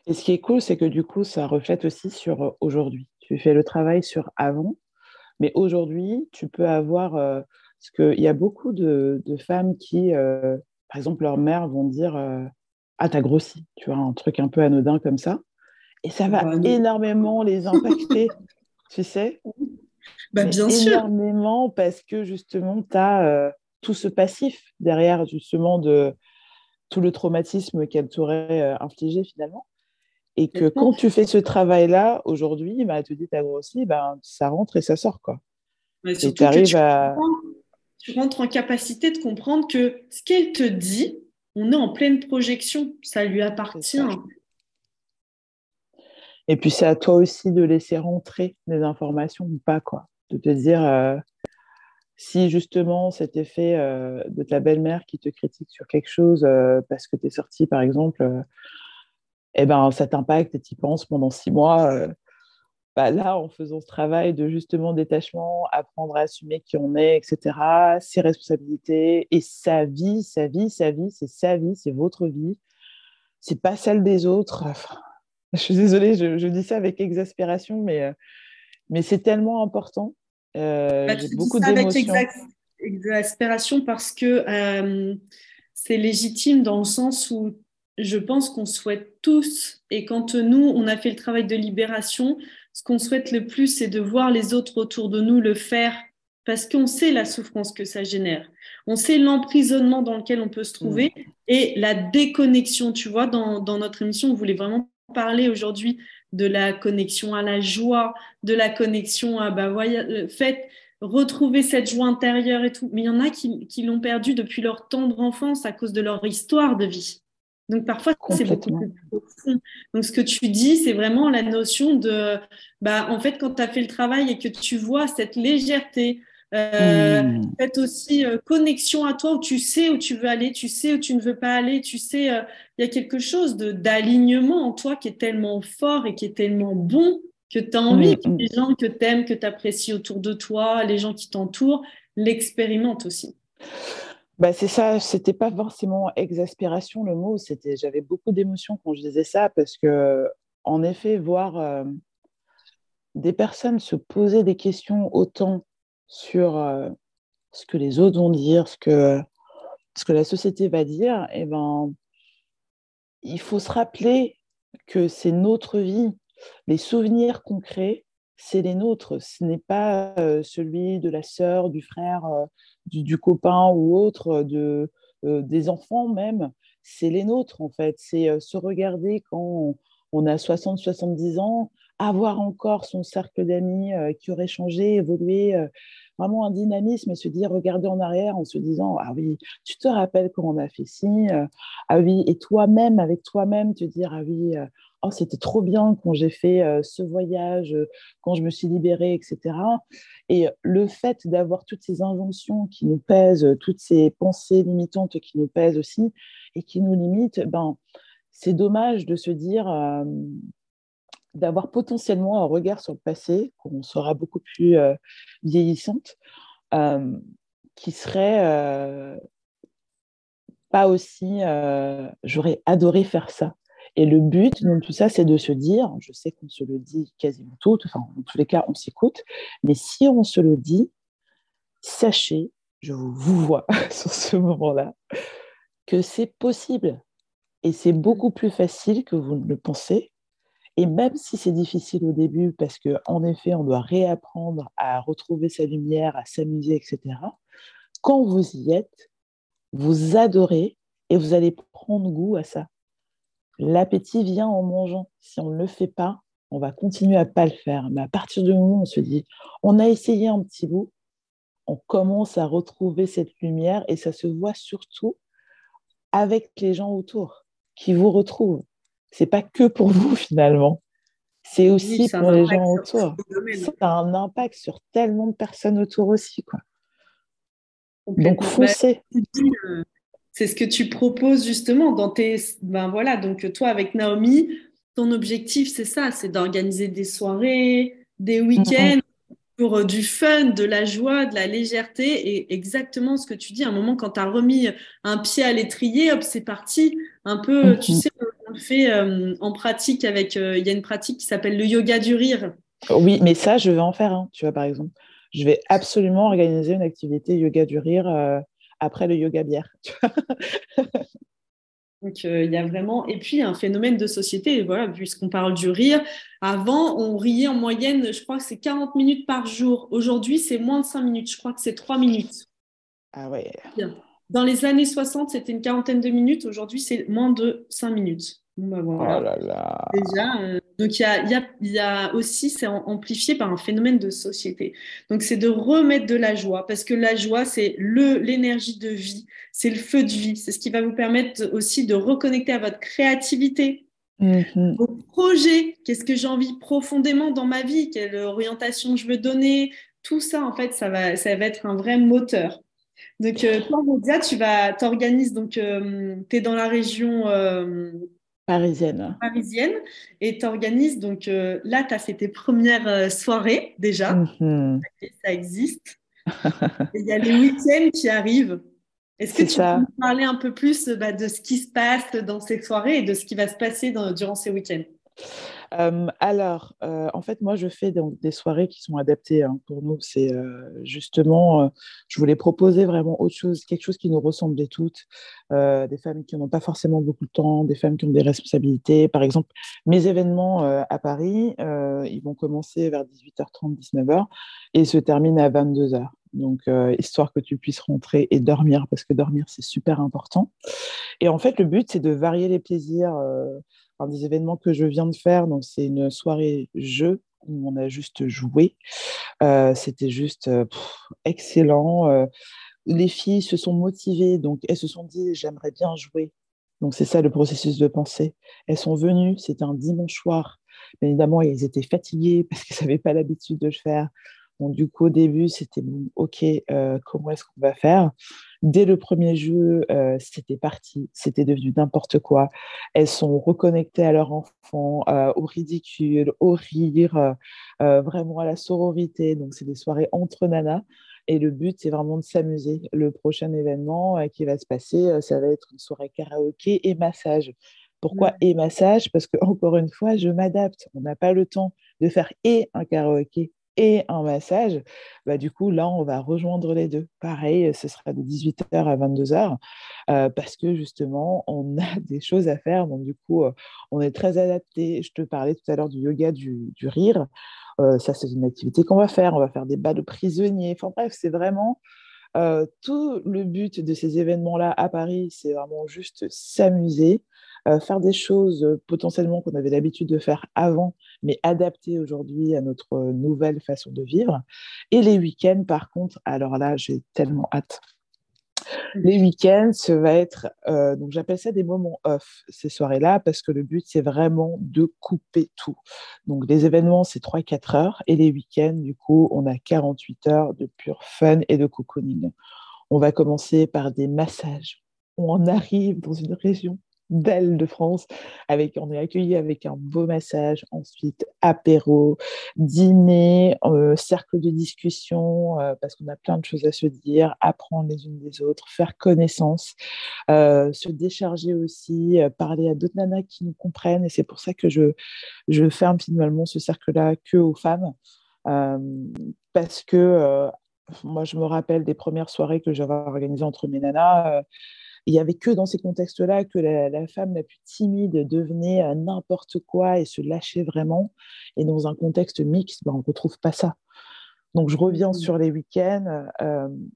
Et ce qui est cool, c'est que du coup, ça reflète aussi sur euh, aujourd'hui. Tu fais le travail sur avant, mais aujourd'hui, tu peux avoir... Euh, parce qu'il y a beaucoup de, femmes qui... Euh, par exemple, leurs mères vont dire euh, Ah, t'as grossi, tu vois, un truc un peu anodin comme ça. Et ça va énormément les impacter, (laughs) tu sais bah, Bien sûr. Énormément parce que justement, tu as euh, tout ce passif derrière, justement, de tout le traumatisme qu'elle t'aurait euh, infligé finalement. Et que quand tu fais ce travail-là, aujourd'hui, bah, te dis, t'as grossi, ben, ça rentre et ça sort. Quoi. et tu arrives à tu rentres en capacité de comprendre que ce qu'elle te dit, on est en pleine projection, ça lui appartient. Et puis c'est à toi aussi de laisser rentrer des informations ou pas, quoi. De te dire euh, si justement cet effet euh, de ta belle-mère qui te critique sur quelque chose euh, parce que tu es sorti, par exemple, eh ben, ça t'impacte et tu y penses pendant six mois bah, là, en faisant ce travail de justement détachement, apprendre à assumer qui on est, etc., ses responsabilités et sa vie, sa vie, sa vie, c'est sa vie, c'est votre vie, c'est pas celle des autres. je suis désolée, je, dis ça avec exaspération, mais, euh, mais c'est tellement important. Euh, bah, beaucoup d'émotions. Avec exaspération parce que euh, c'est légitime dans le sens où je pense qu'on souhaite tous, et quand nous, on a fait le travail de libération, ce qu'on souhaite le plus, c'est de voir les autres autour de nous le faire parce qu'on sait la souffrance que ça génère. On sait l'emprisonnement dans lequel on peut se trouver mm. et la déconnexion. Tu vois, dans, notre émission, on voulait vraiment parler aujourd'hui de la connexion à la joie, de la connexion à, bah, voyez, euh, faites, retrouver cette joie intérieure et tout. Mais il y en a qui, qui l'ont perdu depuis leur tendre enfance à cause de leur histoire de vie. Donc parfois, c'est beaucoup plus profond. Donc ce que tu dis, c'est vraiment la notion de, bah, en fait, quand tu as fait le travail et que tu vois cette légèreté, euh, hmm. cette aussi euh, connexion à toi où tu sais où tu veux aller, tu sais où tu ne veux pas aller, tu sais, euh, il y a quelque chose d'alignement en toi qui est tellement fort et qui est tellement bon que tu as envie que hmm. les gens que tu aimes, que tu apprécies autour de toi, les gens qui t'entourent, l'expérimentent aussi. Bah, c'est ça, c'était pas forcément exaspération le mot, c'était j'avais beaucoup d'émotions quand je disais ça parce que en effet voir euh, des personnes se poser des questions autant sur euh, ce que les autres vont dire, ce que ce que la société va dire, et eh ben il faut se rappeler que c'est notre vie, les souvenirs concrets c'est les nôtres. Ce n'est pas euh, celui de la sœur, du frère, euh, du, copain ou autre, de, euh, des enfants même. C'est les nôtres, en fait. C'est se regarder quand on, a 60, 70 ans, avoir encore son cercle d'amis qui aurait changé, évolué, vraiment un dynamisme et se dire, regarder en arrière en se disant, ah oui, tu te rappelles quand on a fait ci, ah oui, et toi-même, avec toi-même, te dire, ah oui, oh, c'était trop bien quand j'ai fait euh, ce voyage, euh, quand je me suis libérée, etc. Et le fait d'avoir toutes ces inventions qui nous pèsent, toutes ces pensées limitantes qui nous pèsent aussi et qui nous limitent, ben, c'est dommage de se dire euh, d'avoir potentiellement un regard sur le passé, qu'on sera beaucoup plus vieillissante, qui serait pas aussi. J'aurais adoré faire ça. Et le but de tout ça, c'est de se dire, je sais qu'on se le dit quasiment tout, enfin, en tous les cas, on s'écoute, mais si on se le dit, sachez je vous vois (laughs) sur ce moment-là, que c'est possible. Et c'est beaucoup plus facile que vous ne le pensez. Et même si c'est difficile au début, parce qu'en effet, on doit réapprendre à retrouver sa lumière, à s'amuser, etc., quand vous y êtes, vous adorez et vous allez prendre goût à ça. L'appétit vient en mangeant. Si on ne le fait pas, on va continuer à ne pas le faire. Mais à partir du moment où on se dit, on a essayé un petit bout, on commence à retrouver cette lumière et ça se voit surtout avec les gens autour qui vous retrouvent. C'est pas que pour vous finalement. C'est aussi pour les gens autour. Ça a un impact sur tellement de personnes autour aussi. Quoi. Donc foncez. Euh, c'est ce que tu proposes justement dans tes. Ben voilà, donc toi avec Naomi, ton objectif c'est ça, c'est d'organiser des soirées, des week-ends pour euh, du fun, de la joie, de la légèreté et exactement ce que tu dis. À un moment, quand tu as remis un pied à l'étrier, hop, c'est parti. Un peu, tu sais, on le fait euh, en pratique avec. Il y a une pratique qui s'appelle le yoga du rire. Oui, mais ça, je vais en faire un, tu vois, par exemple je vais absolument organiser une activité yoga du rire euh, après le yoga bière. (laughs) Donc, euh, il y a vraiment. Et puis, un phénomène de société, voilà, puisqu'on parle du rire. Avant, on riait en moyenne, je crois que c'est 40 minutes par jour. Aujourd'hui, c'est moins de 5 minutes. Je crois que c'est 3 minutes. Ah ouais. Dans les années 60, c'était une quarantaine de minutes. Aujourd'hui, c'est moins de 5 minutes. Bah, oh là là. Déjà, euh, donc il y a, y, a, y a, aussi, c'est amplifié par un phénomène de société. Donc c'est de remettre de la joie, parce que la joie, c'est le l'énergie de vie, c'est le feu de vie, c'est ce qui va vous permettre aussi de reconnecter à votre créativité, mm-hmm. vos projets, qu'est-ce que j'ai envie profondément dans ma vie, quelle orientation je veux donner, tout ça en fait, ça va, ça va être un vrai moteur. Donc, euh, toi, Rodia, tu vas, t'organises, donc, euh, tu es dans la région euh, Parisienne. Parisienne. Et tu organises, donc euh, là, tu as fait tes premières euh, soirées déjà. Mhm. Ça existe. (laughs) Il y a les week-ends qui arrivent. Est-ce que tu peux nous parler un peu plus bah, de ce qui se passe dans ces soirées et de ce qui va se passer durant ces week-ends? Alors, en fait, moi, je fais donc des soirées qui sont adaptées hein, pour nous. C'est justement, je voulais proposer vraiment autre chose, quelque chose qui nous ressemblait toutes. des femmes qui n'ont pas forcément beaucoup de temps, des femmes qui ont des responsabilités. Par exemple, mes événements à Paris, ils vont commencer vers 18h30, 19h et se terminent à 22h. Donc, histoire que tu puisses rentrer et dormir, parce que dormir, c'est super important. Et en fait, le but, c'est de varier les plaisirs des événements que je viens de faire. Donc, c'est une soirée jeu où on a juste joué. Euh, c'était juste euh, excellent. Euh, les filles se sont motivées, donc elles se sont dit j'aimerais bien jouer. Donc, c'est ça le processus de pensée. Elles sont venues, c'était un dimanche soir. Évidemment, elles étaient fatiguées parce qu'elles n'avaient pas l'habitude de le faire. Donc, du coup, au début, c'était OK, comment est-ce qu'on va faire? Dès le premier jeu, euh, c'était parti, c'était devenu n'importe quoi. Elles sont reconnectées à leur enfant, euh, au ridicule, au rire, euh, vraiment à la sororité. Donc, c'est des soirées entre nanas. Et le but, c'est vraiment de s'amuser. Le prochain événement qui va se passer, ça va être une soirée karaoké et massage. Pourquoi et massage? Parce que encore une fois, je m'adapte. On n'a pas le temps de faire et un karaoké et un massage, bah, du coup, là, on va rejoindre les deux. Pareil, ce sera de 18h à 22h, euh, parce que justement, on a (laughs) des choses à faire. Donc, du coup, euh, on est très adapté. Je te parlais tout à l'heure du yoga du, rire. Euh, ça, c'est une activité qu'on va faire. On va faire des bas de prisonniers. Enfin, bref, c'est vraiment tout le but de ces événements-là à Paris, c'est vraiment juste s'amuser, euh, faire des choses euh, potentiellement qu'on avait l'habitude de faire avant, mais adaptées aujourd'hui à notre euh, nouvelle façon de vivre. Et les week-ends, par contre, alors là, j'ai tellement hâte. Les week-ends, ça va être, donc j'appelle ça des moments off, ces soirées-là, parce que le but, c'est vraiment de couper tout. Donc les événements, c'est 3-4 heures, et les week-ends, du coup, on a 48 heures de pur fun et de cocooning. On va commencer par des massages. On arrive dans une région belle de France. Avec, on est accueilli avec un beau massage, ensuite apéro, dîner, euh, cercle de discussion, euh, parce qu'on a plein de choses à se dire, apprendre les unes des autres, faire connaissance, euh, se décharger aussi, parler à d'autres nanas qui nous comprennent. Et c'est pour ça que je, je ferme finalement ce cercle-là que aux femmes. parce que moi, je me rappelle des premières soirées que j'avais organisées entre mes nanas. Il n'y avait que dans ces contextes-là que la, femme la plus timide devenait n'importe quoi et se lâchait vraiment. Et dans un contexte mixte, ben, on ne retrouve pas ça. Donc, je reviens mmh. sur les week-ends.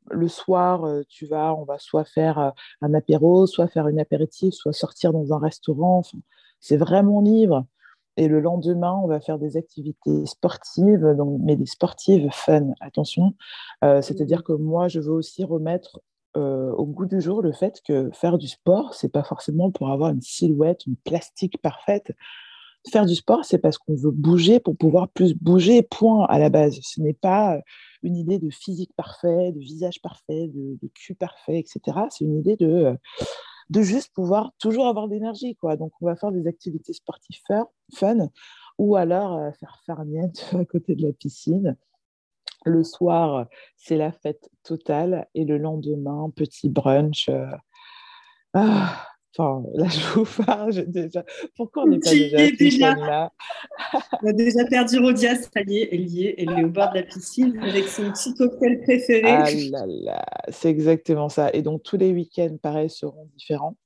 le soir, tu vas, on va soit faire un apéro, soit faire une apéritif, soit sortir dans un restaurant. c'est vraiment libre. Et le lendemain, on va faire des activités sportives, donc, mais des sportives fun, attention. C'est-à-dire mmh. que moi, je veux aussi remettre au goût du jour le fait que faire du sport, c'est pas forcément pour avoir une silhouette, une plastique parfaite. Faire du sport, c'est parce qu'on veut bouger pour pouvoir plus bouger, point à la base. Ce n'est pas une idée de physique parfait, de visage parfait, de, cul parfait, etc. C'est une idée de, de juste pouvoir toujours avoir de l'énergie. Quoi. Donc, on va faire des activités sportives fun, ou alors euh, faire farniente (laughs) à côté de la piscine. Le soir, c'est la fête totale. Et le lendemain, petit brunch. Euh, ah, Enfin, là, je vous parle déjà. Pourquoi on n'est pas déjà, déjà là On a déjà perdu Rodia, ça y est, elle y est, elle est au bord de la piscine avec son petit cocktail préféré. Ah là là, c'est exactement ça. Et donc, tous les week-ends, pareil, seront différents.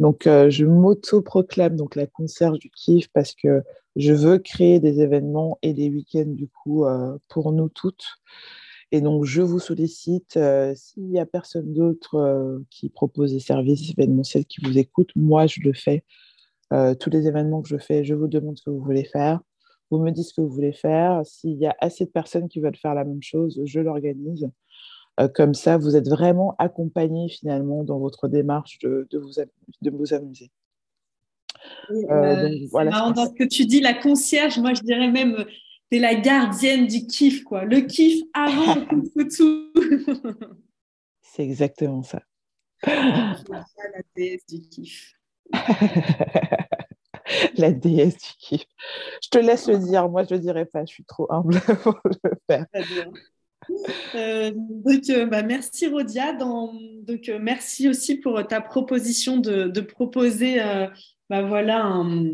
Donc, euh, je m'auto-proclame donc la concierge du kiff parce que je veux créer des événements et des week-ends, du coup, euh, pour nous toutes. Et donc, je vous sollicite, euh, s'il n'y a personne d'autre euh, qui propose des services événementiels qui vous écoute, moi, je le fais. Tous les événements que je fais, je vous demande ce que vous voulez faire. Vous me dites ce que vous voulez faire. S'il y a assez de personnes qui veulent faire la même chose, je l'organise. comme ça, vous êtes vraiment accompagné finalement dans votre démarche de vous amuser. Euh, voilà, marrant dans ce que tu dis, la concierge, moi je dirais même c'est la gardienne du kiff, quoi. Le kiff avant (laughs) le tout. C'est exactement ça. la déesse du kiff. (laughs) la déesse du kiff. Je te laisse le dire, moi je ne dirais pas, je suis trop humble (laughs) pour le faire. Euh, donc, euh, bah, merci Rodia. donc, euh, merci aussi pour ta proposition de, proposer bah, voilà, un,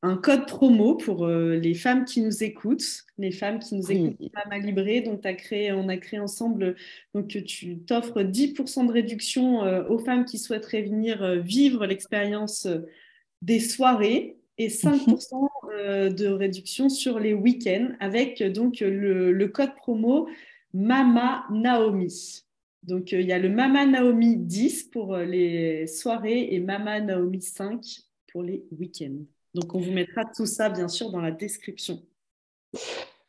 un code promo pour euh, les femmes qui nous écoutent, les femmes qui nous écoutent Mama Libré. Donc, as créé, on a créé ensemble, donc tu t'offres 10% de réduction euh, aux femmes qui souhaiteraient venir euh, vivre l'expérience des soirées et 5% mhm. de réduction sur les week-ends avec donc le, le code promo Mama Naomi. Donc, il y a le Mama Naomi 10 pour les soirées et Mama Naomi 5 pour les week-ends. Donc, on vous mettra tout ça, bien sûr, dans la description.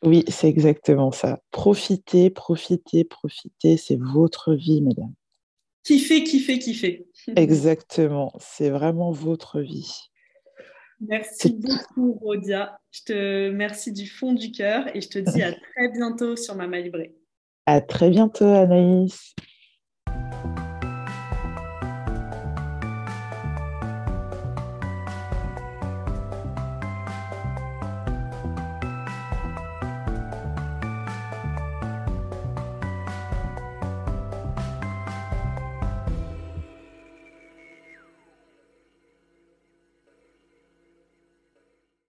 Oui, c'est exactement ça. Profitez, profitez, profitez. C'est votre vie, mesdames. Kiffez, kiffez, kiffez. (laughs) Exactement. C'est vraiment votre vie. Merci beaucoup, Rodia. Je te remercie du fond du cœur et je te dis à (laughs) très bientôt sur Mama Libré. À très bientôt, Anaïs.